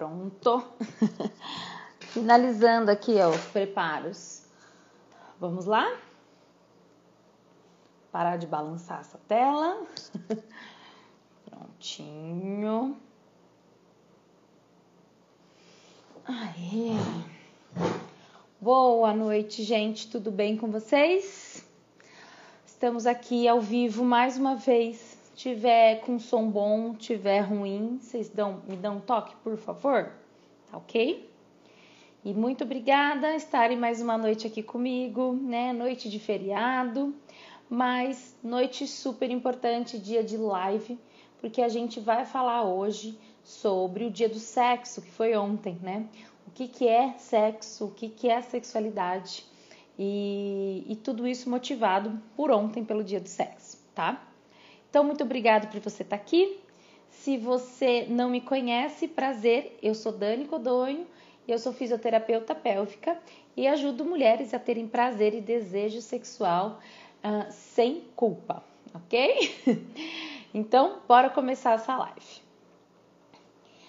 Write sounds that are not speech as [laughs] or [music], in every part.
Pronto. [laughs] Finalizando aqui ó, os preparos. Vamos lá? Parar de balançar essa tela. [laughs] Prontinho. Aí. Boa noite, gente. Tudo bem com vocês? Estamos aqui ao vivo mais uma vez. Tiver com som bom, tiver ruim, vocês dão, me dão um toque, por favor? Tá ok? E muito obrigada estarem mais uma noite aqui comigo, né? Noite de feriado, mas noite super importante, dia de live, porque a gente vai falar hoje sobre o dia do sexo, que foi ontem, né? O que, que é sexo, o que, que é sexualidade e, e tudo isso motivado por ontem, pelo dia do sexo, tá? Então, muito obrigado por você estar aqui. Se você não me conhece, prazer, eu sou Dani Codonho eu sou fisioterapeuta pélvica e ajudo mulheres a terem prazer e desejo sexual uh, sem culpa, ok? [laughs] então, bora começar essa live.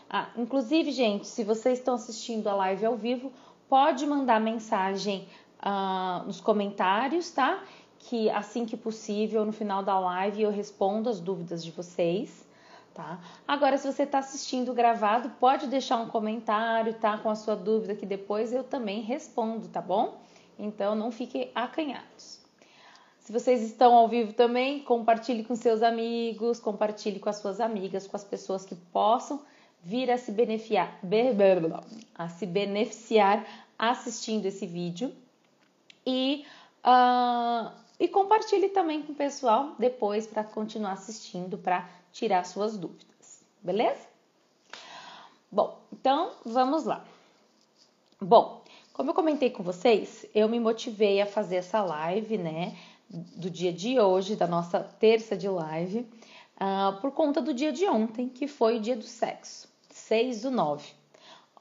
Ah, inclusive, gente, se vocês estão assistindo a live ao vivo, pode mandar mensagem uh, nos comentários, tá? Que assim que possível, no final da live, eu respondo as dúvidas de vocês tá? Agora, se você está assistindo gravado, pode deixar um comentário, tá? Com a sua dúvida que depois eu também respondo, tá bom? Então, não fiquem acanhados. Se vocês estão ao vivo também, compartilhe com seus amigos, compartilhe com as suas amigas, com as pessoas que possam vir a se beneficiar, a se beneficiar assistindo esse vídeo. E, uh, e compartilhe também com o pessoal depois para continuar assistindo, para tirar suas dúvidas, beleza? Bom, então vamos lá. Bom, como eu comentei com vocês, eu me motivei a fazer essa live, né, do dia de hoje, da nossa terça de live, uh, por conta do dia de ontem, que foi o dia do sexo, 6 do 9.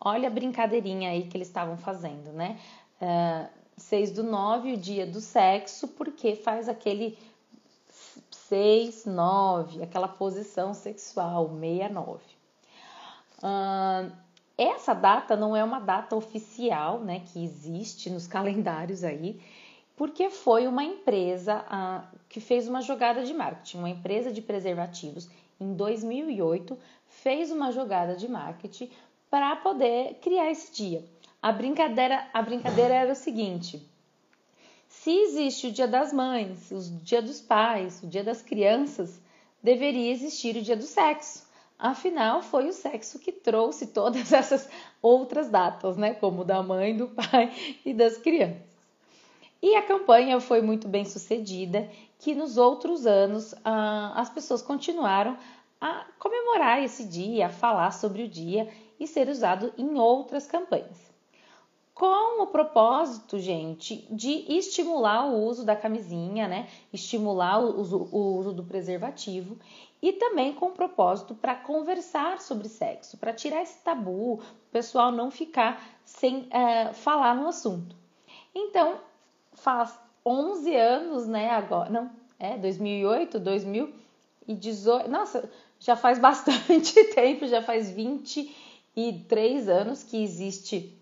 Olha a brincadeirinha aí que eles estavam fazendo, né? Uh, 6 do 9, o dia do sexo, porque faz aquele 6, 9, aquela posição sexual, 69. Uh, essa data não é uma data oficial, né, que existe nos [laughs] calendários aí, porque foi uma empresa que fez uma jogada de marketing, uma empresa de preservativos, em 2008, fez uma jogada de marketing para poder criar esse dia. A brincadeira, a brincadeira era o seguinte: se existe o Dia das Mães, o Dia dos Pais, o Dia das Crianças, deveria existir o Dia do Sexo. Afinal, foi o sexo que trouxe todas [laughs] essas outras datas, né? Como da mãe, do pai [laughs] e das crianças. E a campanha foi muito bem sucedida, que nos outros anos ah, as pessoas continuaram a comemorar esse dia, a falar sobre o dia e ser usado em outras campanhas com o propósito, gente, de estimular o uso da camisinha, né? Estimular o uso, o uso do preservativo e também com o propósito para conversar sobre sexo, para tirar esse tabu, o pessoal não ficar sem uh, falar no assunto. Então, faz 11 anos, né? Agora, não, é 2008, 2018, nossa, já faz [laughs] bastante tempo, já faz 23 anos que existe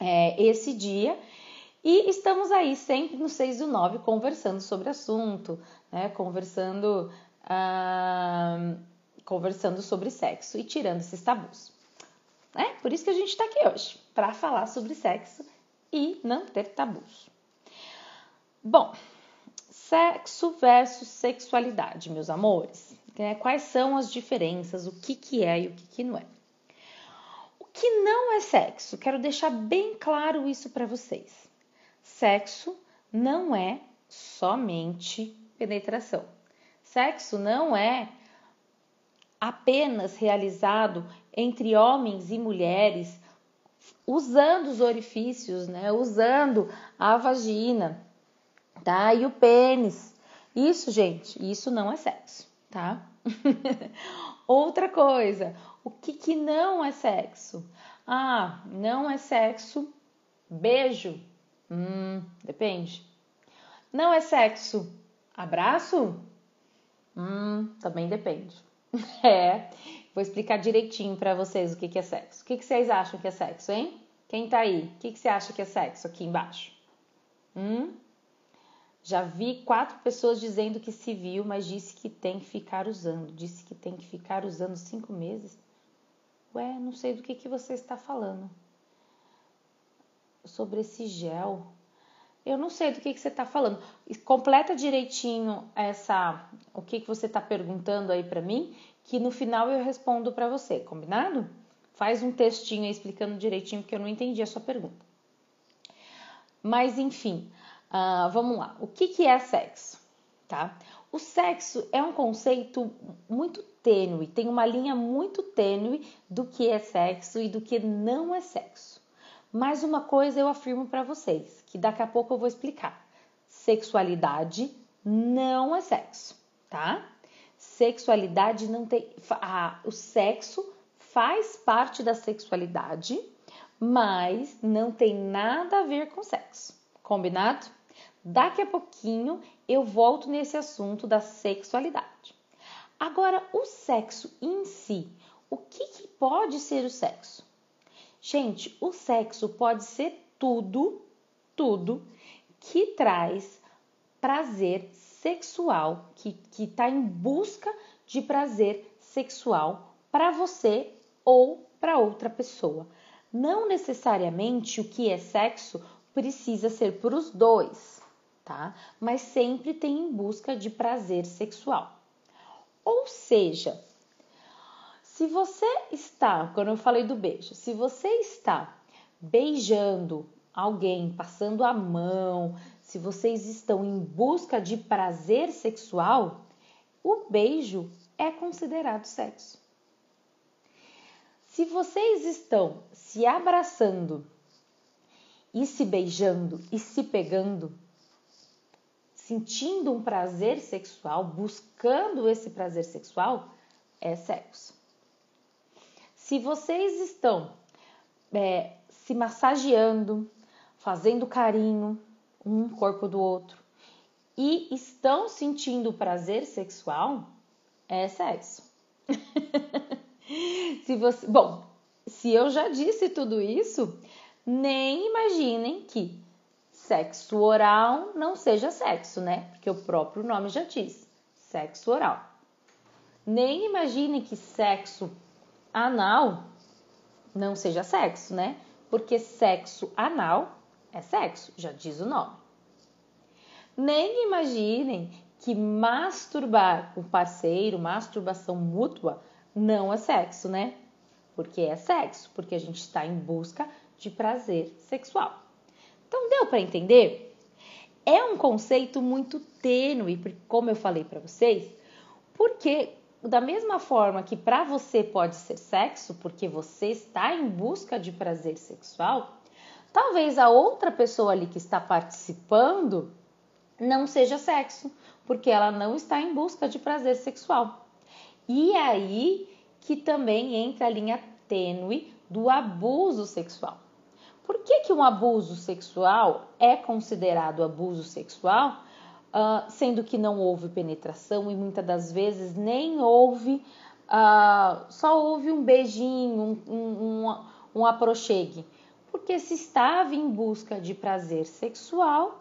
é, esse dia. E estamos aí sempre no 6 do 9 conversando sobre assunto, né? conversando, conversando sobre sexo e tirando esses tabus. Né? Por isso que a gente está aqui hoje, para falar sobre sexo e não ter tabus. Bom, sexo versus sexualidade, meus amores. Quais são as diferenças, o que, que é e o que, que não é? Que não é sexo. Quero deixar bem claro isso para vocês. Sexo não é somente penetração. Sexo não é apenas realizado entre homens e mulheres usando os orifícios, né? Usando a vagina, tá? E o pênis. Isso, gente, isso não é sexo, tá? [laughs] Outra coisa, o que, que não é sexo? Ah, não é sexo beijo? Hum, depende. Não é sexo abraço? Hum, também depende. [laughs] É, Vou explicar direitinho para vocês o que, que é sexo. O que, que vocês acham que é sexo, hein? Quem tá aí? O que, que você acha que é sexo aqui embaixo? Hum? Já vi quatro pessoas dizendo que se viu, mas disse que tem que ficar usando. Disse que tem que ficar usando cinco meses. Ué, não sei do que, que você está falando. Sobre esse gel. Eu não sei do que, que você está falando. Completa direitinho essa, o que, que você está perguntando aí para mim, que no final eu respondo para você, combinado? Faz um textinho aí explicando direitinho, porque eu não entendi a sua pergunta. Mas enfim, uh, vamos lá. O que, que é sexo? Tá? O sexo é um conceito muito tênue, tem uma linha muito tênue do que é sexo e do que não é sexo. Mas uma coisa eu afirmo para vocês, que daqui a pouco eu vou explicar. Sexualidade não é sexo, tá? Sexualidade não tem. Ah, o sexo faz parte da sexualidade, mas não tem nada a ver com sexo. Combinado? Daqui a pouquinho eu volto nesse assunto da sexualidade. Agora, o sexo em si, o que, que pode ser o sexo? Gente, o sexo pode ser tudo, tudo que traz prazer sexual, que está em busca de prazer sexual para você ou para outra pessoa. Não necessariamente o que é sexo precisa ser para os dois, tá? Mas sempre tem em busca de prazer sexual. Ou seja, se você está, quando eu falei do beijo, se você está beijando alguém, passando a mão, se vocês estão em busca de prazer sexual, o beijo é considerado sexo. Se vocês estão se abraçando e se beijando e se pegando, sentindo um prazer sexual, buscando esse prazer sexual, é sexo. Se vocês estão é, se massageando, fazendo carinho um corpo do outro e estão sentindo prazer sexual, é sexo. [laughs] se você, bom, se eu já disse tudo isso, nem imaginem que sexo oral não seja sexo, né? Porque o próprio nome já diz, sexo oral. Nem imaginem que sexo anal não seja sexo, né? Porque sexo anal é sexo, já diz o nome. Nem imaginem que masturbar o parceiro, masturbação mútua, não é sexo, né? Porque é sexo, porque a gente está em busca de prazer sexual. Então, deu para entender? É um conceito muito tênue, como eu falei para vocês, porque da mesma forma que para você pode ser sexo, porque você está em busca de prazer sexual, talvez a outra pessoa ali que está participando não seja sexo, porque ela não está em busca de prazer sexual. E é aí que também entra a linha tênue do abuso sexual. Por que, que um abuso sexual é considerado abuso sexual, uh, sendo que não houve penetração e muitas das vezes nem houve, uh, só houve um beijinho, um, um, um aprochegue? Porque se estava em busca de prazer sexual,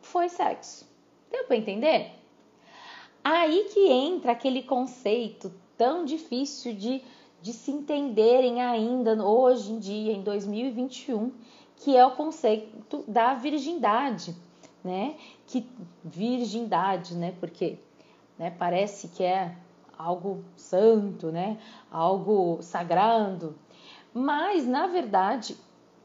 foi sexo. Deu para entender? Aí que entra aquele conceito tão difícil de, de se entenderem ainda hoje em dia, em 2021, que é o conceito da virgindade, né? Que virgindade, né? Porque né, parece que é algo santo, né? Algo sagrado. Mas, na verdade,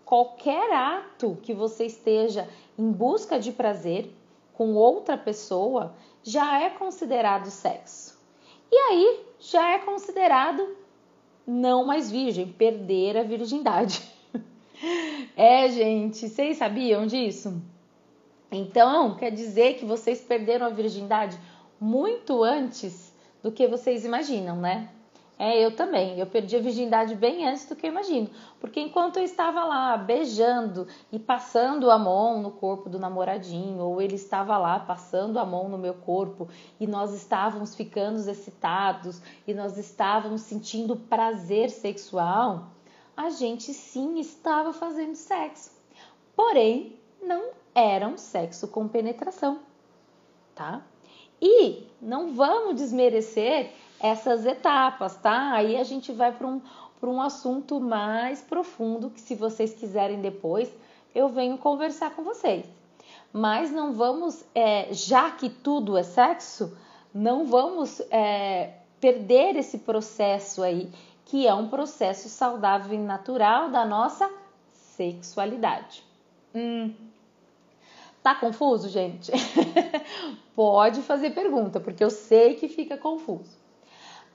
qualquer ato que você esteja em busca de prazer com outra pessoa já é considerado sexo. E aí já é considerado não mais virgem, perder a virgindade. [laughs] é, gente, vocês sabiam disso? Então, quer dizer que vocês perderam a virgindade muito antes do que vocês imaginam, né? É, eu também. Eu perdi a virgindade bem antes do que eu imagino. Porque enquanto eu estava lá beijando e passando a mão no corpo do namoradinho, ou ele estava lá passando a mão no meu corpo e nós estávamos ficando excitados e nós estávamos sentindo prazer sexual, a gente sim estava fazendo sexo. Porém, não era um sexo com penetração, tá? E não vamos desmerecer essas etapas, tá? Aí a gente vai para um, um assunto mais profundo que, se vocês quiserem depois, eu venho conversar com vocês. Mas não vamos, é, já que tudo é sexo, não vamos é, perder esse processo aí, que é um processo saudável e natural da nossa sexualidade. Hum. Tá confuso, gente? [laughs] Pode fazer pergunta, porque eu sei que fica confuso.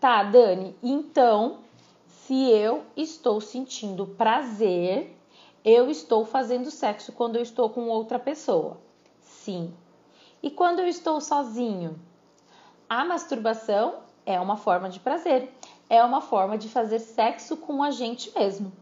Tá, Dani, então, se eu estou sentindo prazer, eu estou fazendo sexo quando eu estou com outra pessoa? Sim. E quando eu estou sozinho? A masturbação é uma forma de prazer, é uma forma de fazer sexo com a gente mesmo,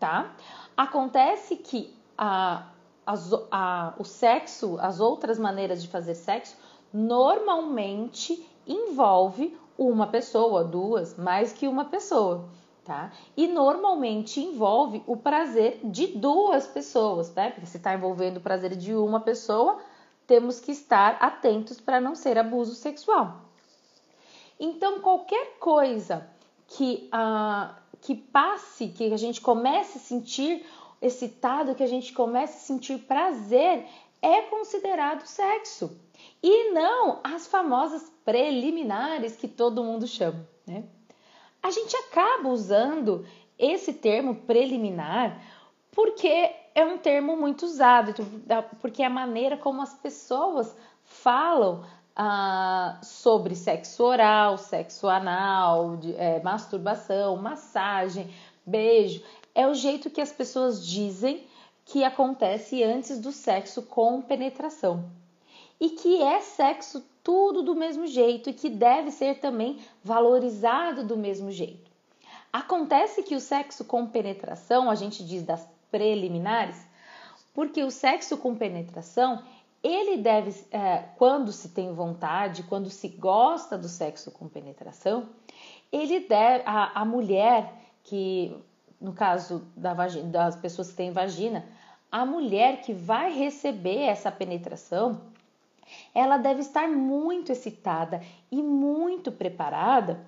tá? Acontece que a, a, a, o sexo, as outras maneiras de fazer sexo, normalmente envolve uma pessoa, duas, mais que uma pessoa, tá? E normalmente envolve o prazer de duas pessoas, né? Porque se está envolvendo o prazer de uma pessoa, temos que estar atentos para não ser abuso sexual. Então, qualquer coisa que, ah, que passe, que a gente comece a sentir excitado, que a gente comece a sentir prazer, é considerado sexo e não as famosas preliminares que todo mundo chama. Né? A gente acaba usando esse termo preliminar porque é um termo muito usado, porque é a maneira como as pessoas falam ah, sobre sexo oral, sexo anal, de, é, masturbação, massagem, beijo. É o jeito que as pessoas dizem que acontece antes do sexo com penetração e que é sexo tudo do mesmo jeito e que deve ser também valorizado do mesmo jeito. Acontece que o sexo com penetração, a gente diz das preliminares, porque o sexo com penetração, ele deve, é, quando se tem vontade, quando se gosta do sexo com penetração, ele deve, a, a mulher que, no caso da vagina, das pessoas que têm vagina, a mulher que vai receber essa penetração, ela deve estar muito excitada e muito preparada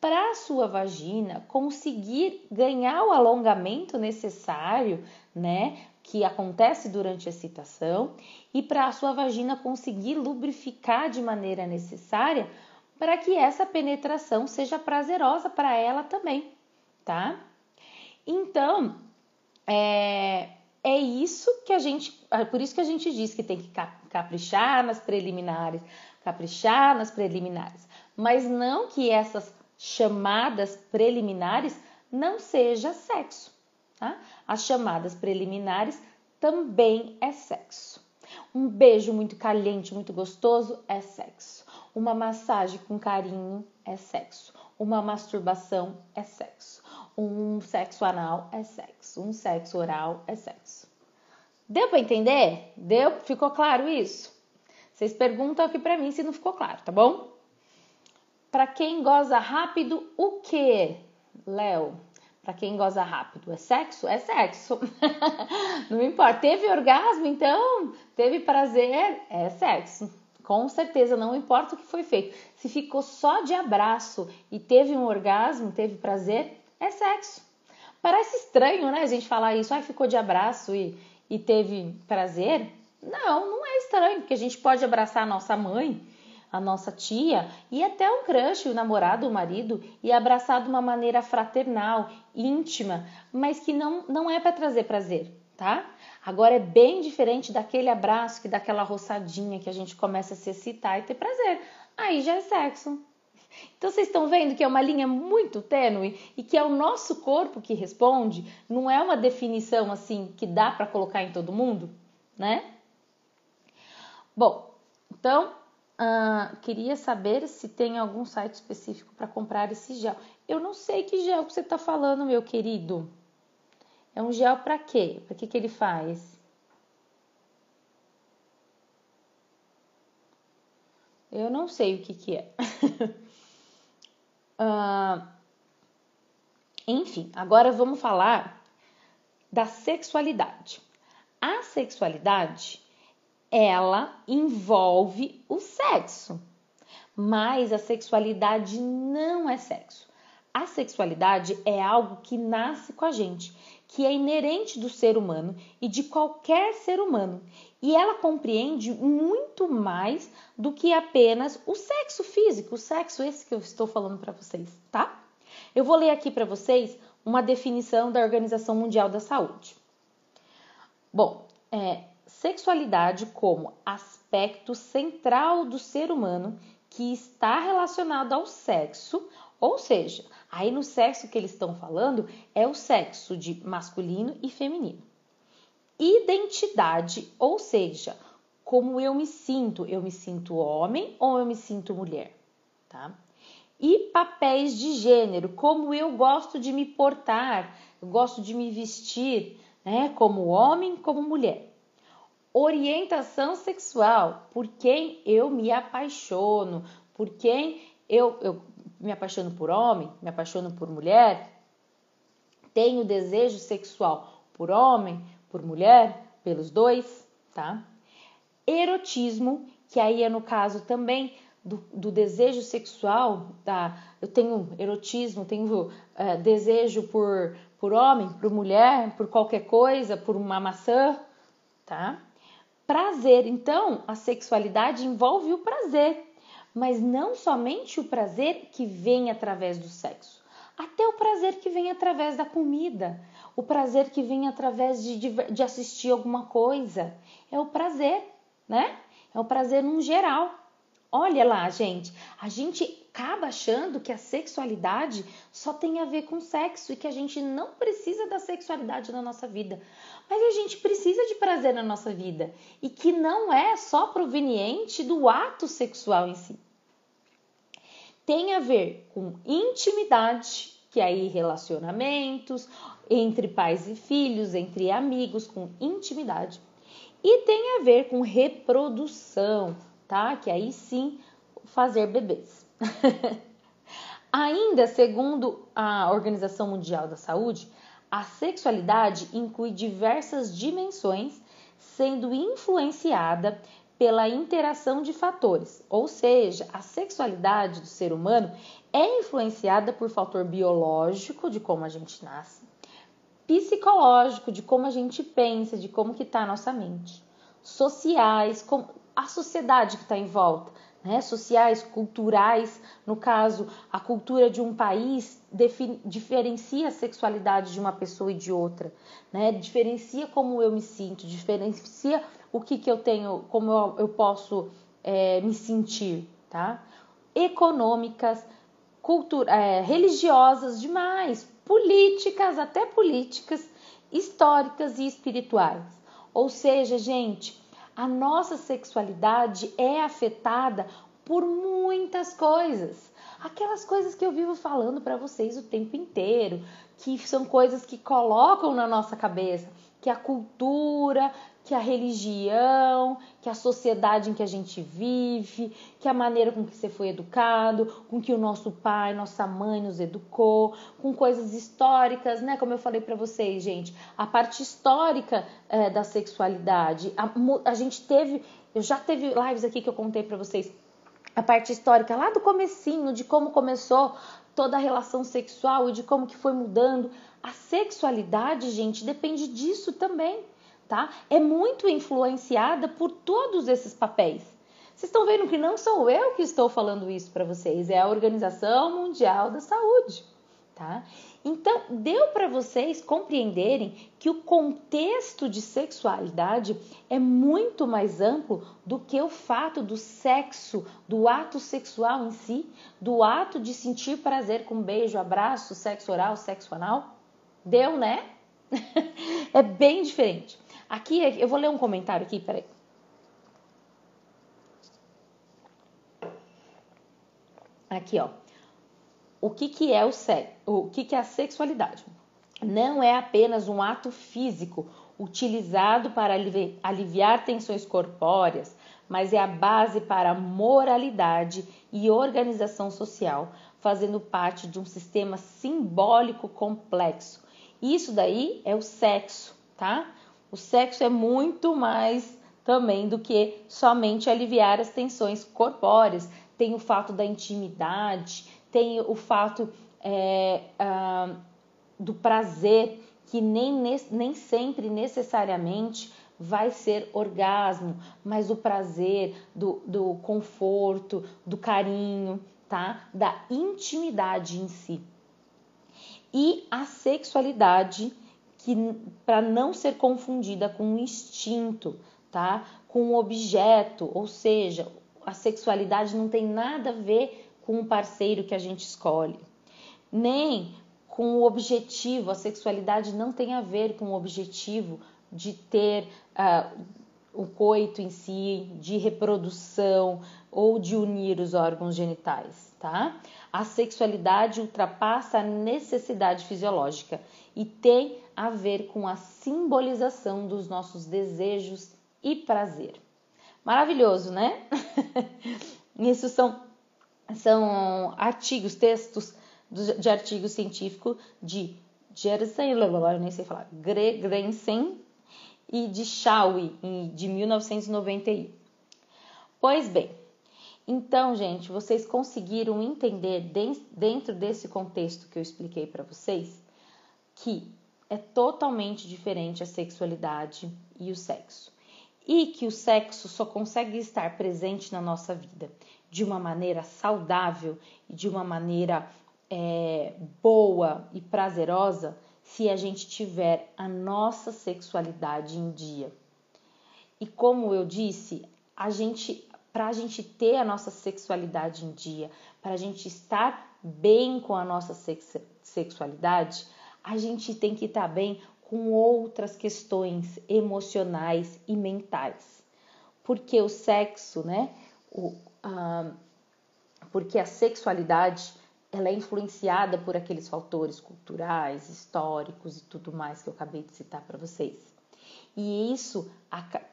para a sua vagina conseguir ganhar o alongamento necessário, né, que acontece durante a excitação, e para a sua vagina conseguir lubrificar de maneira necessária para que essa penetração seja prazerosa para ela também, tá? Então, é, é isso que a gente, é por isso que a gente diz que tem que caprichar nas preliminares, caprichar nas preliminares, mas não que essas chamadas preliminares não seja sexo, tá? As chamadas preliminares também é sexo. Um beijo muito caliente, muito gostoso é sexo. Uma massagem com carinho é sexo. Uma masturbação é sexo. Um sexo anal é sexo. Um sexo oral é sexo. Deu para entender? Deu? Ficou claro isso? Vocês perguntam aqui para mim se não ficou claro, tá bom? Para quem goza rápido, o que, Léo? Para quem goza rápido, é sexo? É sexo. [laughs] não importa. Teve orgasmo, então? Teve prazer? É sexo. Com certeza, não importa o que foi feito. Se ficou só de abraço e teve um orgasmo, teve prazer, é sexo. Parece estranho, né? A gente falar isso, ai, ficou de abraço e, e teve prazer. Não, não é estranho, porque a gente pode abraçar a nossa mãe, a nossa tia e até um crush, o namorado, o marido, e abraçar de uma maneira fraternal, íntima, mas que não, não é para trazer prazer, tá? Agora é bem diferente daquele abraço que dá aquela roçadinha que a gente começa a se excitar e ter prazer. Aí já é sexo. Então vocês estão vendo que é uma linha muito tênue e que é o nosso corpo que responde, não é uma definição assim que dá para colocar em todo mundo, né? Bom, então uh, queria saber se tem algum site específico para comprar esse gel. Eu não sei que gel que você está falando, meu querido. É um gel para quê? Para que, que ele faz? Eu não sei o que, que é. [laughs] uh, enfim, agora vamos falar da sexualidade. A sexualidade, ela envolve o sexo, mas a sexualidade não é sexo. A sexualidade é algo que nasce com a gente, que é inerente do ser humano e de qualquer ser humano. E ela compreende muito mais do que apenas o sexo físico, o sexo esse que eu estou falando para vocês, tá? Eu vou ler aqui para vocês uma definição da Organização Mundial da Saúde. Bom, é, sexualidade como aspecto central do ser humano que está relacionado ao sexo, ou seja, aí no sexo que eles estão falando é o sexo de masculino e feminino. Identidade, ou seja, como eu me sinto, eu me sinto homem ou eu me sinto mulher, tá? E papéis de gênero, como eu gosto de me portar, eu gosto de me vestir, né, como homem, como mulher. Orientação sexual, por quem eu me apaixono, por quem eu, eu me apaixono por homem, me apaixono por mulher, tenho desejo sexual por homem, por mulher, pelos dois, tá? Erotismo, que aí é no caso também do, do desejo sexual, tá? Eu tenho erotismo, tenho é, desejo por, por homem, por mulher, por qualquer coisa, por uma maçã, tá? Prazer, então, a sexualidade envolve o prazer, mas não somente o prazer que vem através do sexo, até o prazer que vem através da comida, o prazer que vem através de, de, assistir alguma coisa. É o prazer, né? É o prazer num geral. Olha lá, gente, a gente acaba achando que a sexualidade só tem a ver com sexo e que a gente não precisa da sexualidade na nossa vida. Mas a gente precisa de prazer na nossa vida e que não é só proveniente do ato sexual em si. Tem a ver com intimidade, que aí relacionamentos entre pais e filhos, entre amigos, com intimidade. E tem a ver com reprodução, tá? Que aí sim fazer bebês. [laughs] Ainda segundo a Organização Mundial da Saúde, a sexualidade inclui diversas dimensões, sendo influenciada pela interação de fatores, ou seja, a sexualidade do ser humano é influenciada por fator biológico de como a gente nasce, psicológico de como a gente pensa, de como que está a nossa mente, sociais, como a sociedade que está em volta, né, sociais, culturais. No caso, a cultura de um país diferencia a sexualidade de uma pessoa e de outra, né, diferencia como eu me sinto, diferencia o que, que eu tenho, como eu, eu posso é, me sentir, tá? Econômicas, cultura, é, religiosas demais, políticas, até políticas, históricas e espirituais. Ou seja, gente, a nossa sexualidade é afetada por muitas coisas. Aquelas coisas que eu vivo falando para vocês o tempo inteiro, que são coisas que colocam na nossa cabeça, que a cultura, que a religião, que a sociedade em que a gente vive, que a maneira com que você foi educado, com que o nosso pai, nossa mãe nos educou, com coisas históricas, né? Como eu falei para vocês, gente, a parte histórica é, da sexualidade, a, a gente teve, eu já teve lives aqui que eu contei para vocês a parte histórica lá do comecinho, de como começou toda a relação sexual e de como que foi mudando. A sexualidade, gente, depende disso também tá? É muito influenciada por todos esses papéis. Vocês estão vendo que não sou eu que estou falando isso para vocês, é a Organização Mundial da Saúde, tá? Então, deu para vocês compreenderem que o contexto de sexualidade é muito mais amplo do que o fato do sexo, do ato sexual em si, do ato de sentir prazer com beijo, abraço, sexo oral, sexo anal? Deu, né? [laughs] é bem diferente. Aqui, eu vou ler um comentário aqui, peraí. Aqui, ó. O que, que é o sexo? O que, que é a sexualidade? Não é apenas um ato físico utilizado para aliviar tensões corpóreas, mas é a base para moralidade e organização social, fazendo parte de um sistema simbólico complexo. Isso daí é o sexo, tá? O sexo é muito mais também do que somente aliviar as tensões corpóreas. Tem o fato da intimidade, tem o fato é, ah, do prazer, que nem, nem sempre necessariamente vai ser orgasmo, mas o prazer, do, do conforto, do carinho, tá? Da intimidade em si. E a sexualidade, que para não ser confundida com um instinto, tá? Com um objeto, ou seja, a sexualidade não tem nada a ver com o parceiro que a gente escolhe, nem com o objetivo. A sexualidade não tem a ver com o objetivo de ter uh, o coito em si, de reprodução ou de unir os órgãos genitais, tá? A sexualidade ultrapassa a necessidade fisiológica e tem a ver com a simbolização dos nossos desejos e prazer. Maravilhoso, né? [laughs] Isso são, são artigos, textos de artigo científico de Jersen, eu nem sei falar, Gregrensen e de Shawi, de 1991. Pois bem, então, gente, vocês conseguiram entender dentro desse contexto que eu expliquei para vocês que é totalmente diferente a sexualidade e o sexo. E que o sexo só consegue estar presente na nossa vida de uma maneira saudável e de uma maneira é, boa e prazerosa se a gente tiver a nossa sexualidade em dia. E como eu disse, a gente, para a gente ter a nossa sexualidade em dia, para a gente estar bem com a nossa sex sexualidade, a gente tem que estar bem com outras questões emocionais e mentais. Porque o sexo, né? O, porque a sexualidade ela é influenciada por aqueles fatores culturais, históricos e tudo mais que eu acabei de citar para vocês. E isso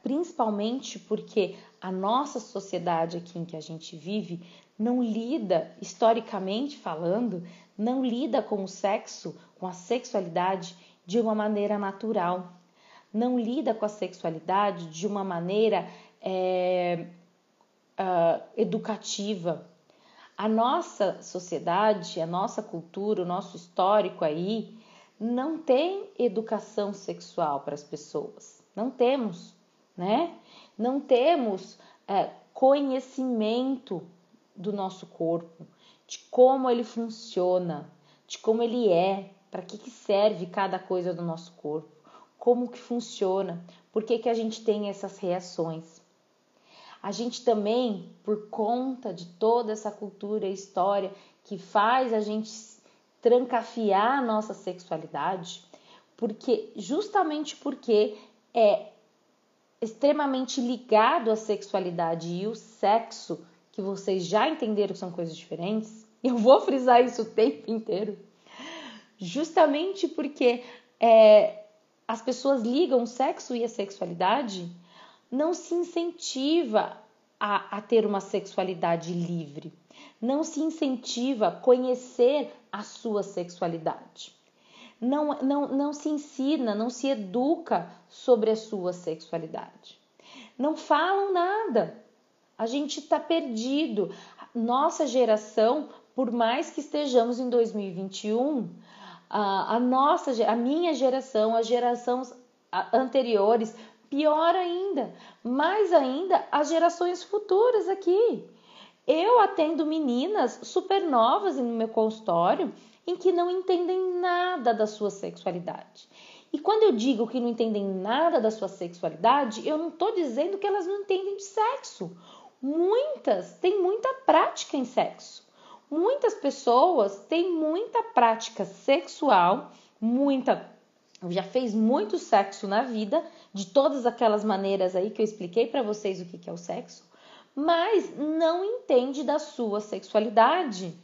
principalmente porque a nossa sociedade aqui em que a gente vive não lida, historicamente falando, não lida com o sexo, com a sexualidade de uma maneira natural. Não lida com a sexualidade de uma maneira é, uh, educativa, a nossa sociedade, a nossa cultura, o nosso histórico aí não tem educação sexual para as pessoas. Não temos, né? Não temos é, conhecimento do nosso corpo, de como ele funciona, de como ele é, para que, que serve cada coisa do nosso corpo, como que funciona, por que, que a gente tem essas reações. A gente também, por conta de toda essa cultura e história que faz a gente trancafiar a nossa sexualidade, porque justamente porque é extremamente ligado à sexualidade e o sexo, que vocês já entenderam que são coisas diferentes, [laughs] eu vou frisar isso o tempo inteiro, justamente porque é, as pessoas ligam o sexo e a sexualidade não se incentiva a, a ter uma sexualidade livre, não se incentiva a conhecer a sua sexualidade. Não, não, não se ensina, não se educa sobre a sua sexualidade. Não falam nada. A gente está perdido. Nossa geração, por mais que estejamos em 2021, a, a nossa, a minha geração, as gerações anteriores Pior ainda, mais ainda as gerações futuras aqui. Eu atendo meninas super novas no meu consultório em que não entendem nada da sua sexualidade. E quando eu digo que não entendem nada da sua sexualidade, eu não estou dizendo que elas não entendem de sexo. Muitas têm muita prática em sexo. Muitas pessoas têm muita prática sexual, muita já fez muito sexo na vida, de todas aquelas maneiras aí que eu expliquei para vocês o que, que é o sexo, mas não entende da sua sexualidade,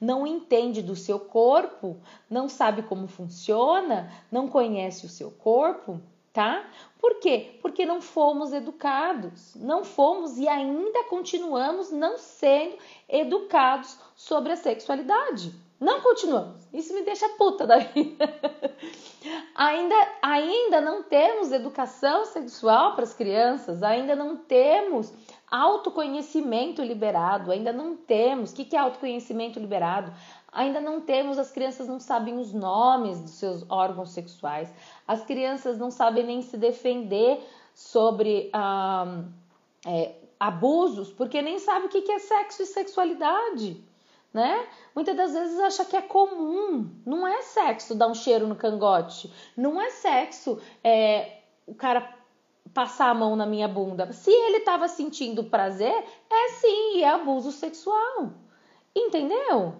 não entende do seu corpo, não sabe como funciona, não conhece o seu corpo, tá? Por quê? Porque não fomos educados, não fomos e ainda continuamos não sendo educados sobre a sexualidade. Não continuamos. Isso me deixa puta da vida. [laughs] ainda, ainda não temos educação sexual para as crianças, ainda não temos autoconhecimento liberado, ainda não temos. O que é autoconhecimento liberado? Ainda não temos, as crianças não sabem os nomes dos seus órgãos sexuais, as crianças não sabem nem se defender sobre ah, é, abusos, porque nem sabem o que é sexo e sexualidade né? Muitas das vezes acha que é comum. Não é sexo dar um cheiro no cangote. Não é sexo é, o cara passar a mão na minha bunda. Se ele estava sentindo prazer, é sim, é abuso sexual. Entendeu?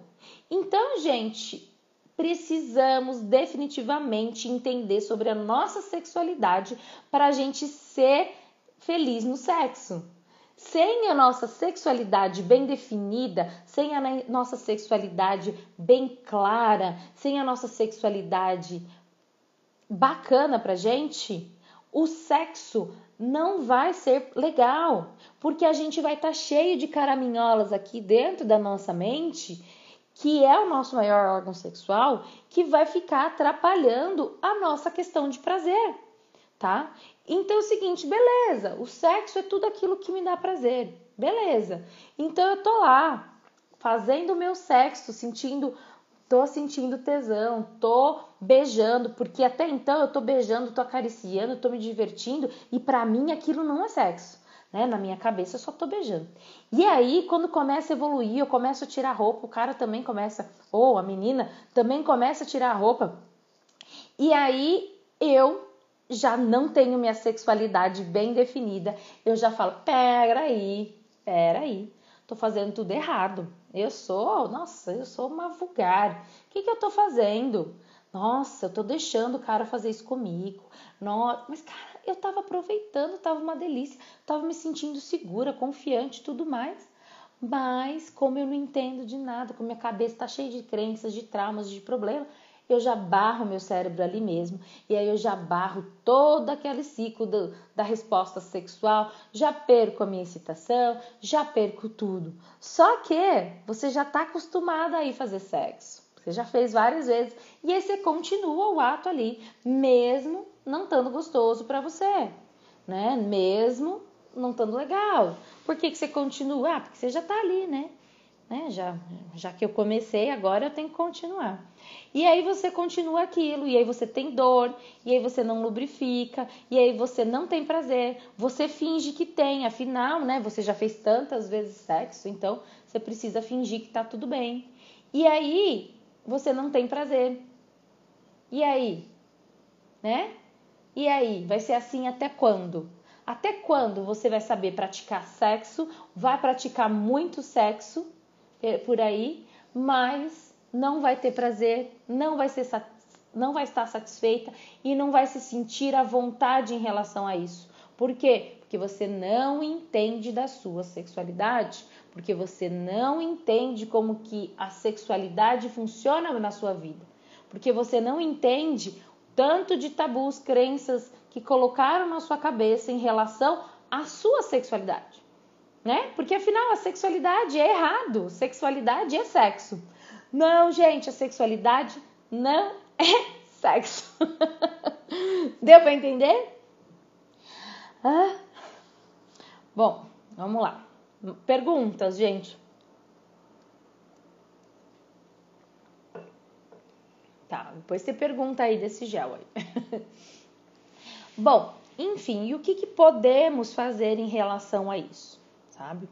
Então, gente, precisamos definitivamente entender sobre a nossa sexualidade para a gente ser feliz no sexo. Sem a nossa sexualidade bem definida, sem a nossa sexualidade bem clara, sem a nossa sexualidade bacana pra gente, o sexo não vai ser legal, porque a gente vai estar tá cheio de caraminholas aqui dentro da nossa mente, que é o nosso maior órgão sexual, que vai ficar atrapalhando a nossa questão de prazer, tá? Então é o seguinte, beleza, o sexo é tudo aquilo que me dá prazer, beleza. Então eu tô lá fazendo o meu sexo, sentindo, tô sentindo tesão, tô beijando, porque até então eu tô beijando, tô acariciando, tô me divertindo e para mim aquilo não é sexo. Né? Na minha cabeça eu só tô beijando. E aí, quando começa a evoluir, eu começo a tirar a roupa, o cara também começa, ou a menina também começa a tirar a roupa. E aí eu já não tenho minha sexualidade bem definida, eu já falo: peraí, peraí, tô fazendo tudo errado. Eu sou, nossa, eu sou uma vulgar. O que, que eu tô fazendo? Nossa, eu tô deixando o cara fazer isso comigo. Nossa, mas, cara, eu tava aproveitando, tava uma delícia, tava me sentindo segura, confiante tudo mais. Mas, como eu não entendo de nada, como minha cabeça tá cheia de crenças, de traumas, de problemas, eu já barro meu cérebro ali mesmo, e aí eu já barro todo aquele ciclo do, da resposta sexual, já perco a minha excitação, já perco tudo. Só que você já está acostumada a ir fazer sexo, você já fez várias vezes, e aí você continua o ato ali, mesmo não estando gostoso para você, né? Mesmo não estando legal. Por que, que você continua? Ah, porque você já está ali, né? Né? Já, já que eu comecei, agora eu tenho que continuar. E aí você continua aquilo, e aí você tem dor, e aí você não lubrifica, e aí você não tem prazer, você finge que tem, afinal, né? Você já fez tantas vezes sexo, então você precisa fingir que tá tudo bem. E aí você não tem prazer. E aí? Né? E aí? Vai ser assim até quando? Até quando você vai saber praticar sexo, vai praticar muito sexo por aí, mas não vai ter prazer, não vai ser não vai estar satisfeita e não vai se sentir à vontade em relação a isso. Por quê? Porque você não entende da sua sexualidade, porque você não entende como que a sexualidade funciona na sua vida, porque você não entende tanto de tabus, crenças que colocaram na sua cabeça em relação à sua sexualidade né? Porque afinal a sexualidade é errado, sexualidade é sexo. Não, gente, a sexualidade não é [laughs] sexo. [laughs] Deu para entender? Ah. Bom, vamos lá. Perguntas, gente. Tá, depois você pergunta aí desse gel aí. [laughs] Bom, enfim, e o que, que podemos fazer em relação a isso? Sabe?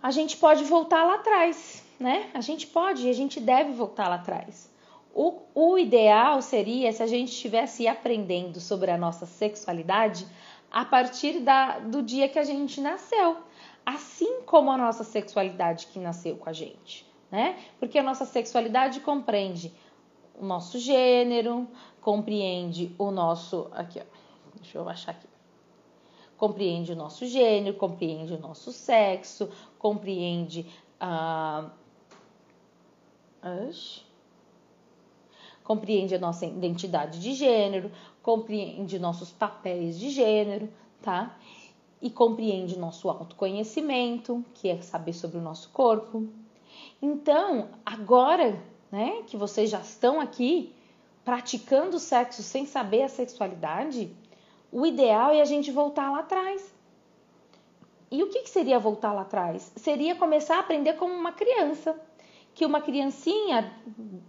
A gente pode voltar lá atrás, né? A gente pode e a gente deve voltar lá atrás. O, o ideal seria se a gente estivesse aprendendo sobre a nossa sexualidade a partir da, do dia que a gente nasceu, assim como a nossa sexualidade que nasceu com a gente, né? Porque a nossa sexualidade compreende o nosso gênero, compreende o nosso. Aqui, ó. Deixa eu achar aqui Compreende o nosso gênero, compreende o nosso sexo, compreende a. Compreende a nossa identidade de gênero, compreende nossos papéis de gênero, tá? E compreende nosso autoconhecimento, que é saber sobre o nosso corpo. Então, agora, né, que vocês já estão aqui praticando sexo sem saber a sexualidade, o ideal é a gente voltar lá atrás. E o que, seria voltar lá atrás? Seria começar a aprender como uma criança. Que uma criancinha,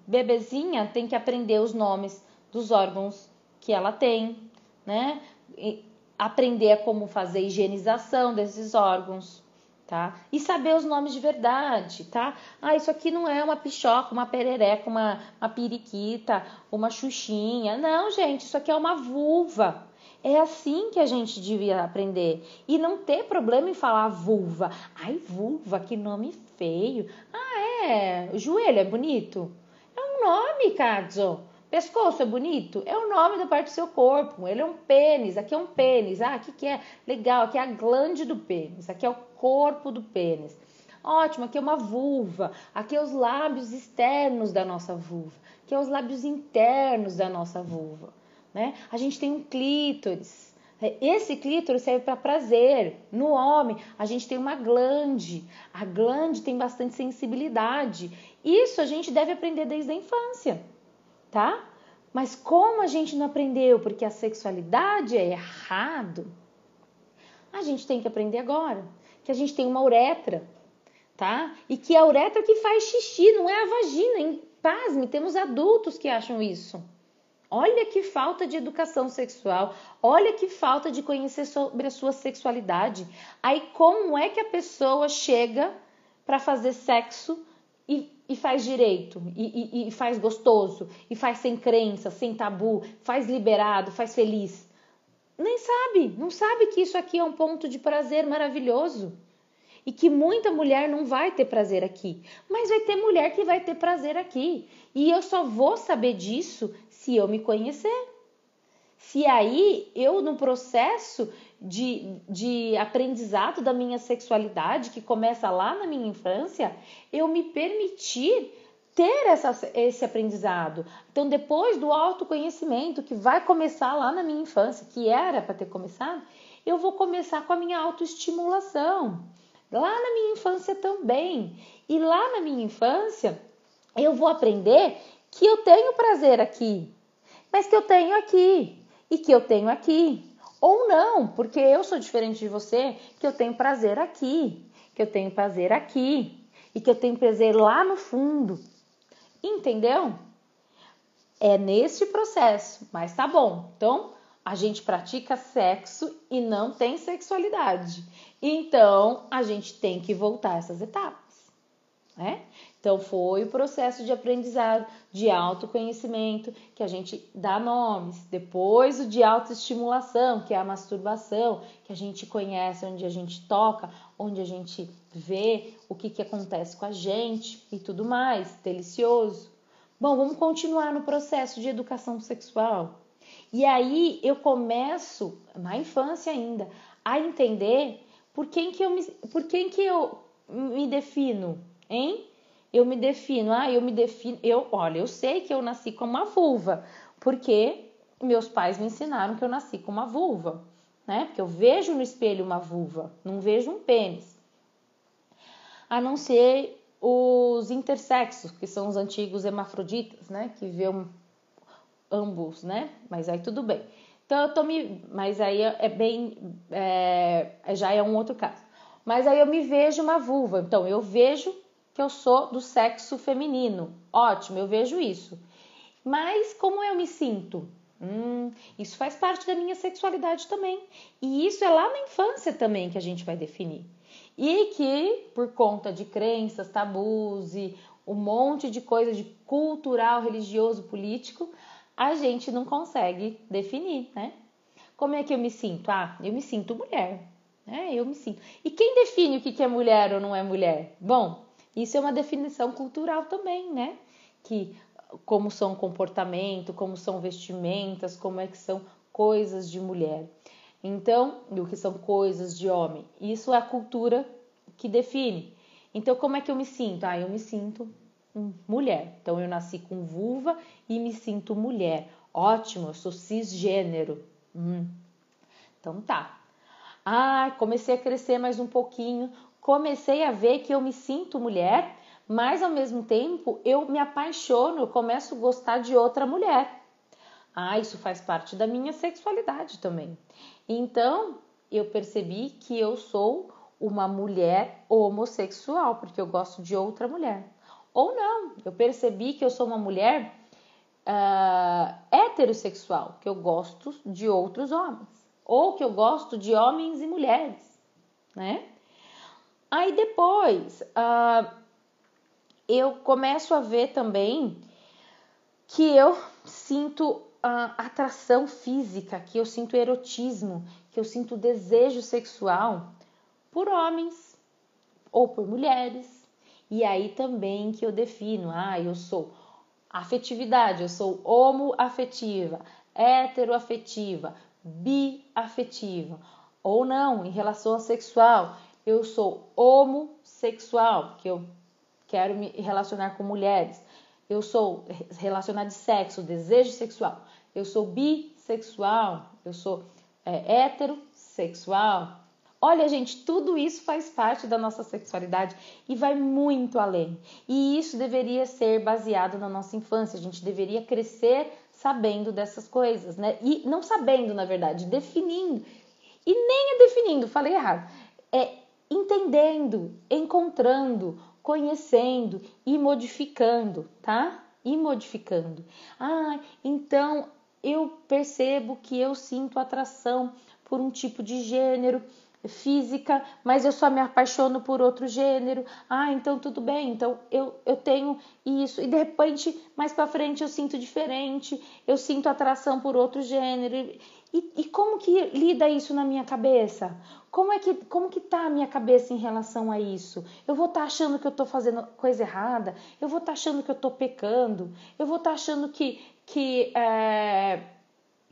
bebezinha, tem que aprender os nomes dos órgãos que ela tem, né? E aprender como fazer higienização desses órgãos, tá? E saber os nomes de verdade, tá? Ah, isso aqui não é uma pichoca, uma perereca, uma, uma periquita, uma xuxinha. Não, gente, isso aqui é uma vulva. É assim que a gente devia aprender. E não ter problema em falar vulva. Ai, vulva, que nome feio. Ah, é? O joelho é bonito? É um nome, Cadzo. Pescoço é bonito? É o nome da parte do seu corpo. Ele é um pênis. Aqui é um pênis. Ah, aqui que é legal. Aqui é a glande do pênis. Aqui é o corpo do pênis. Ótimo, aqui é uma vulva. Aqui é os lábios externos da nossa vulva. Aqui é os lábios internos da nossa vulva né? A gente tem um clítoris. Esse clítoris serve para prazer. No homem, a gente tem uma glande. A glande tem bastante sensibilidade. Isso a gente deve aprender desde a infância, tá? Mas como a gente não aprendeu porque a sexualidade é errado, a gente tem que aprender agora. Que a gente tem uma uretra, tá? E que a uretra que faz xixi, não é a vagina. Em pasme, temos adultos que acham isso. Olha que falta de educação sexual, olha que falta de conhecer sobre a sua sexualidade. Aí, como é que a pessoa chega para fazer sexo e, e faz direito, e, e, e faz gostoso, e faz sem crença, sem tabu, faz liberado, faz feliz? Nem sabe, não sabe que isso aqui é um ponto de prazer maravilhoso e que muita mulher não vai ter prazer aqui, mas vai ter mulher que vai ter prazer aqui. E eu só vou saber disso se eu me conhecer. Se aí eu, no processo de, de aprendizado da minha sexualidade, que começa lá na minha infância, eu me permitir ter essa, esse aprendizado. Então, depois do autoconhecimento, que vai começar lá na minha infância, que era para ter começado, eu vou começar com a minha autoestimulação. Lá na minha infância também. E lá na minha infância, eu vou aprender que eu tenho prazer aqui, mas que eu tenho aqui e que eu tenho aqui. Ou não, porque eu sou diferente de você, que eu tenho prazer aqui, que eu tenho prazer aqui e que eu tenho prazer lá no fundo. Entendeu? É neste processo, mas tá bom. Então, a gente pratica sexo e não tem sexualidade. Então, a gente tem que voltar essas etapas, né? Então, foi o processo de aprendizado, de autoconhecimento, que a gente dá nomes. Depois, o de autoestimulação, que é a masturbação, que a gente conhece, onde a gente toca, onde a gente vê o que, que acontece com a gente e tudo mais. Delicioso. Bom, vamos continuar no processo de educação sexual. E aí eu começo, na infância ainda, a entender por quem que eu me, por quem que eu me defino, hein? eu me defino, ah, eu me defino, eu, olha, eu sei que eu nasci com uma vulva, porque meus pais me ensinaram que eu nasci com uma vulva, né? Porque eu vejo no espelho uma vulva, não vejo um pênis. A não ser os intersexos, que são os antigos hermafroditas, né? Que vê ambos, né? Mas aí tudo bem. Então eu tô me. Mas aí é bem. É, já é um outro caso. Mas aí eu me vejo uma vulva. Então eu vejo que eu sou do sexo feminino. Ótimo, eu vejo isso. Mas como eu me sinto? Hum, isso faz parte da minha sexualidade também. E isso é lá na infância também que a gente vai definir. E que, por conta de crenças, tabus e um monte de coisa de cultural, religioso, político, a gente não consegue definir, né? Como é que eu me sinto? Ah, eu me sinto mulher. né? eu me sinto. E quem define o que é mulher ou não é mulher? Bom, isso é uma definição cultural também, né? Que como são comportamento, como são vestimentas, como é que são coisas de mulher. Então, o que são coisas de homem? Isso é a cultura que define. Então, como é que eu me sinto? Ah, eu me sinto mulher. Então, eu nasci com vulva e me sinto mulher. Ótimo, eu sou cisgênero. Hum. Então, tá. Ah, comecei a crescer mais um pouquinho. Comecei a ver que eu me sinto mulher, mas ao mesmo tempo eu me apaixono, eu começo a gostar de outra mulher. Ah, isso faz parte da minha sexualidade também. Então, eu percebi que eu sou uma mulher homossexual, porque eu gosto de outra mulher. Ou não, eu percebi que eu sou uma mulher uh, heterossexual, que eu gosto de outros homens. Ou que eu gosto de homens e mulheres, né? Aí depois, uh, eu começo a ver também que eu sinto atração física, que eu sinto erotismo, que eu sinto desejo sexual por homens ou por mulheres. E aí também que eu defino, ah, eu sou afetividade, eu sou homoafetiva, heteroafetiva, biafetiva. Ou não, em relação ao sexual, eu sou homossexual, que eu quero me relacionar com mulheres. Eu sou relacionada de sexo, desejo sexual eu sou bissexual, eu sou é, heterossexual. Olha, gente, tudo isso faz parte da nossa sexualidade e vai muito além. E isso deveria ser baseado na nossa infância. A gente deveria crescer sabendo dessas coisas, né? E não sabendo, na verdade, definindo. E nem é definindo, falei errado. É entendendo, encontrando, conhecendo e modificando, tá? E modificando. Ah, então eu percebo que eu sinto atração por um tipo de gênero física, mas eu só me apaixono por outro gênero. Ah, então tudo bem, então eu, eu tenho isso. E de repente, mais para frente, eu sinto diferente, eu sinto atração por outro gênero. E, e, como que lida isso na minha cabeça? Como é que como que tá a minha cabeça em relação a isso? Eu vou estar tá achando que eu estou fazendo coisa errada? Eu vou estar tá achando que eu estou pecando? Eu vou estar tá achando que que, é,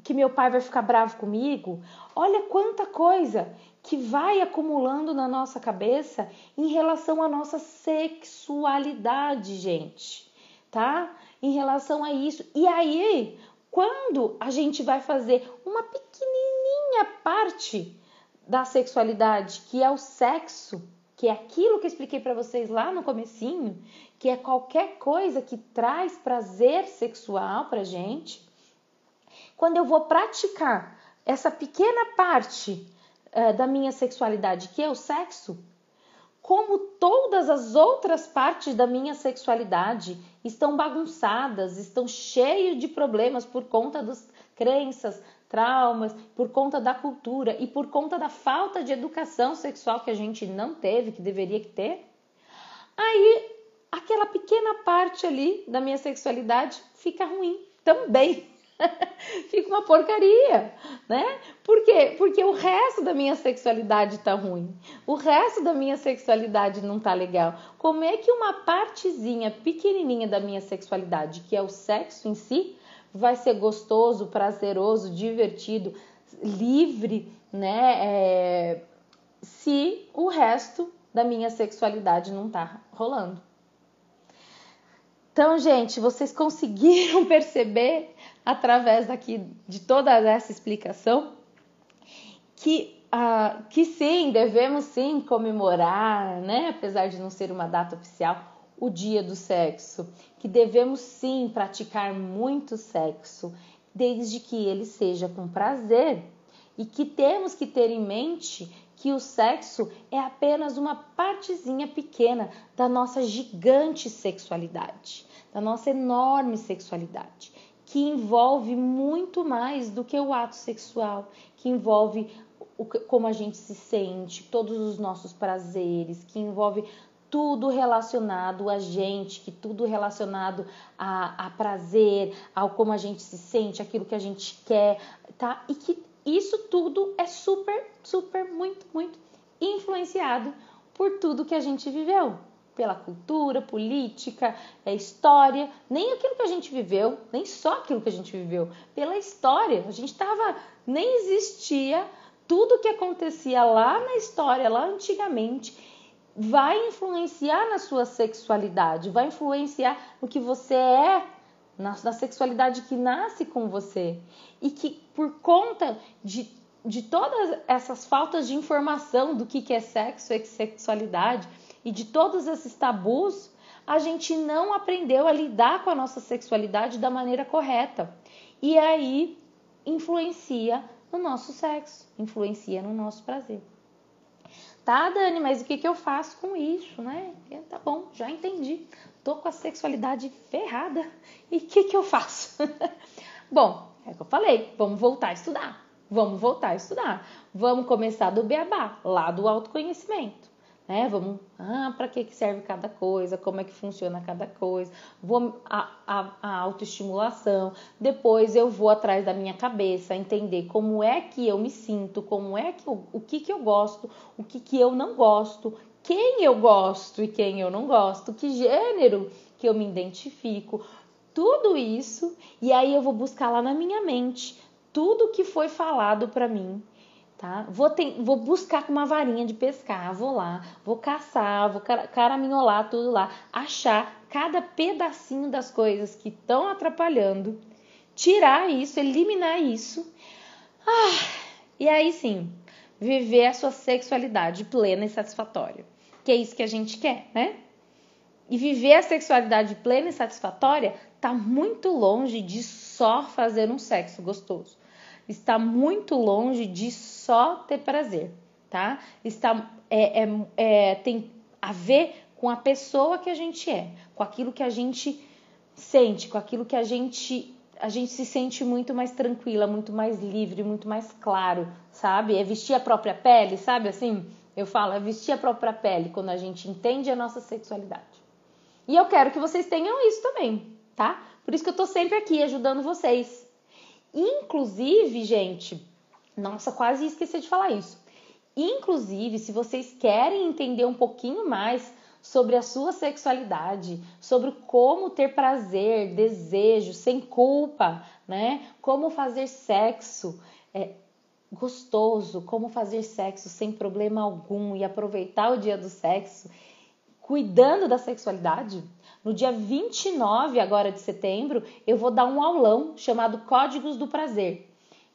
que meu pai vai ficar bravo comigo. Olha quanta coisa que vai acumulando na nossa cabeça em relação à nossa sexualidade, gente, tá? Em relação a isso. E aí, quando a gente vai fazer uma pequenininha parte da sexualidade, que é o sexo, que é aquilo que eu expliquei para vocês lá no comecinho, que é qualquer coisa que traz prazer sexual pra gente, quando eu vou praticar essa pequena parte uh, da minha sexualidade, que é o sexo, como todas as outras partes da minha sexualidade estão bagunçadas, estão cheias de problemas por conta das crenças, traumas, por conta da cultura e por conta da falta de educação sexual que a gente não teve, que deveria ter, aí aquela pequena parte ali da minha sexualidade fica ruim também. [laughs] fica uma porcaria, né? Por quê? Porque o resto da minha sexualidade tá ruim. O resto da minha sexualidade não tá legal. Como é que uma partezinha pequenininha da minha sexualidade, que é o sexo em si, vai ser gostoso, prazeroso, divertido, livre, né? É... se o resto da minha sexualidade não tá rolando. Então, gente, vocês conseguiram [laughs] perceber através aqui de toda essa explicação que, uh, que sim, devemos sim comemorar, né, apesar de não ser uma data oficial, o dia do sexo, que devemos sim praticar muito sexo, desde que ele seja com prazer, e que temos que ter em mente que o sexo é apenas uma partezinha pequena da nossa gigante sexualidade, da nossa enorme sexualidade, que envolve muito mais do que o ato sexual, que envolve o, como a gente se sente, todos os nossos prazeres, que envolve tudo relacionado a gente, que tudo relacionado a, a prazer, ao como a gente se sente, aquilo que a gente quer, tá? E que isso tudo é super, super, muito, muito influenciado por tudo que a gente viveu, pela cultura, política, é, história, nem aquilo que a gente viveu, nem só aquilo que a gente viveu, pela história. A gente estava, nem existia tudo que acontecia lá na história, lá antigamente, vai influenciar na sua sexualidade, vai influenciar no que você é, na, na sexualidade que nasce com você. E que por conta de, de todas essas faltas de informação do que, que é sexo e sexualidade e de todos esses tabus, a gente não aprendeu a lidar com a nossa sexualidade da maneira correta. E aí influencia no nosso sexo, influencia no nosso prazer. Tá, Dani, mas o que, que eu faço com isso, né? Tá bom, já entendi. Tô com a sexualidade ferrada. E o que, que eu faço? [laughs] bom, é o que eu falei, vamos voltar a estudar. Vamos voltar a estudar. Vamos começar do beabá, lá do autoconhecimento né? Vamos, ah, para que serve cada coisa, como é que funciona cada coisa, vou a, a, a autoestimulação, depois eu vou atrás da minha cabeça, entender como é que eu me sinto, como é que eu, o que que eu gosto, o que que eu não gosto, quem eu gosto e quem eu não gosto, que gênero que eu me identifico, tudo isso, e aí eu vou buscar lá na minha mente tudo que foi falado para mim tá? Vou, ter, vou buscar com uma varinha de pescar, vou lá, vou caçar, vou caraminholar tudo lá, achar cada pedacinho das coisas que estão atrapalhando, tirar isso, eliminar isso. Ah, e aí sim, viver a sua sexualidade plena e satisfatória. Que é isso que a gente quer, né? E viver a sexualidade plena e satisfatória tá muito longe de só fazer um sexo gostoso está muito longe de só ter prazer, tá? Está é, é, é, tem a ver com a pessoa que a gente é, com aquilo que a gente sente, com aquilo que a gente a gente se sente muito mais tranquila, muito mais livre, muito mais claro, sabe? É vestir a própria pele, sabe? Assim, eu falo, é vestir a própria pele quando a gente entende a nossa sexualidade. E eu quero que vocês tenham isso também, tá? Por isso que eu tô sempre aqui ajudando vocês Inclusive, gente, nossa, quase esqueci de falar isso. Inclusive, se vocês querem entender um pouquinho mais sobre a sua sexualidade, sobre como ter prazer, desejo, sem culpa, né? Como fazer sexo é, gostoso, como fazer sexo sem problema algum e aproveitar o dia do sexo, cuidando da sexualidade, no dia 29 agora de setembro, eu vou dar um aulão chamado Códigos do Prazer.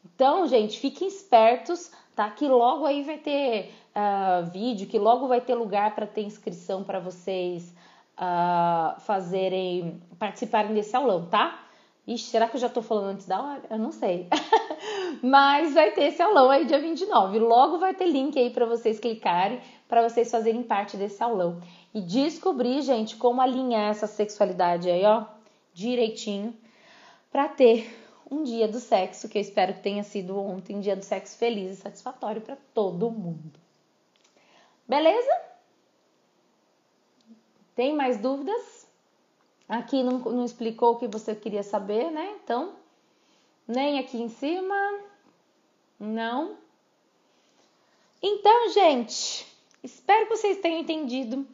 Então, gente, fiquem espertos, tá? Que logo aí vai ter uh, vídeo, que logo vai ter lugar para ter inscrição para vocês uh, fazerem, participarem desse aulão, tá? Ixi, será que eu já tô falando antes da hora? Eu não sei. [laughs] Mas vai ter esse aulão aí dia 29. Logo vai ter link aí para vocês clicarem, para vocês fazerem parte desse aulão e descobrir, gente, como alinhar essa sexualidade aí, ó, direitinho, para ter um dia do sexo, que eu espero que tenha sido ontem, um dia do sexo feliz e satisfatório para todo mundo. Beleza? Tem mais dúvidas? Aqui não, não explicou o que você queria saber, né? Então, nem aqui em cima, não. Então, gente, espero que vocês tenham entendido.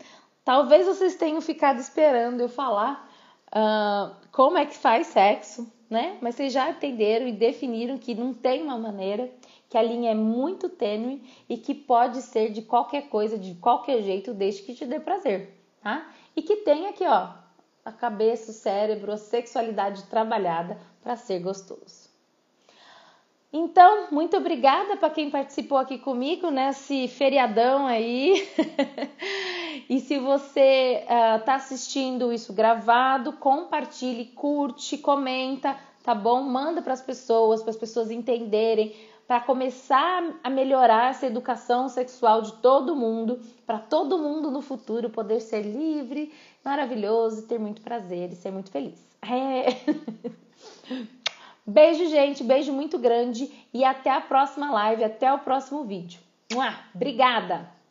Talvez vocês tenham ficado esperando eu falar uh, como é que faz sexo, né? Mas vocês já entenderam e definiram que não tem uma maneira, que a linha é muito tênue e que pode ser de qualquer coisa, de qualquer jeito, desde que te dê prazer, tá? E que tem aqui, ó, a cabeça, o cérebro, a sexualidade trabalhada para ser gostoso. Então, muito obrigada para quem participou aqui comigo nesse feriadão aí. [laughs] e se você está uh, assistindo isso gravado, compartilhe, curte, comenta, tá bom? Manda para as pessoas, para as pessoas entenderem, para começar a melhorar essa educação sexual de todo mundo, para todo mundo no futuro poder ser livre, maravilhoso, ter muito prazer e ser muito feliz. É. [laughs] Beijo, gente, beijo muito grande e até a próxima live, até o próximo vídeo. Obrigada!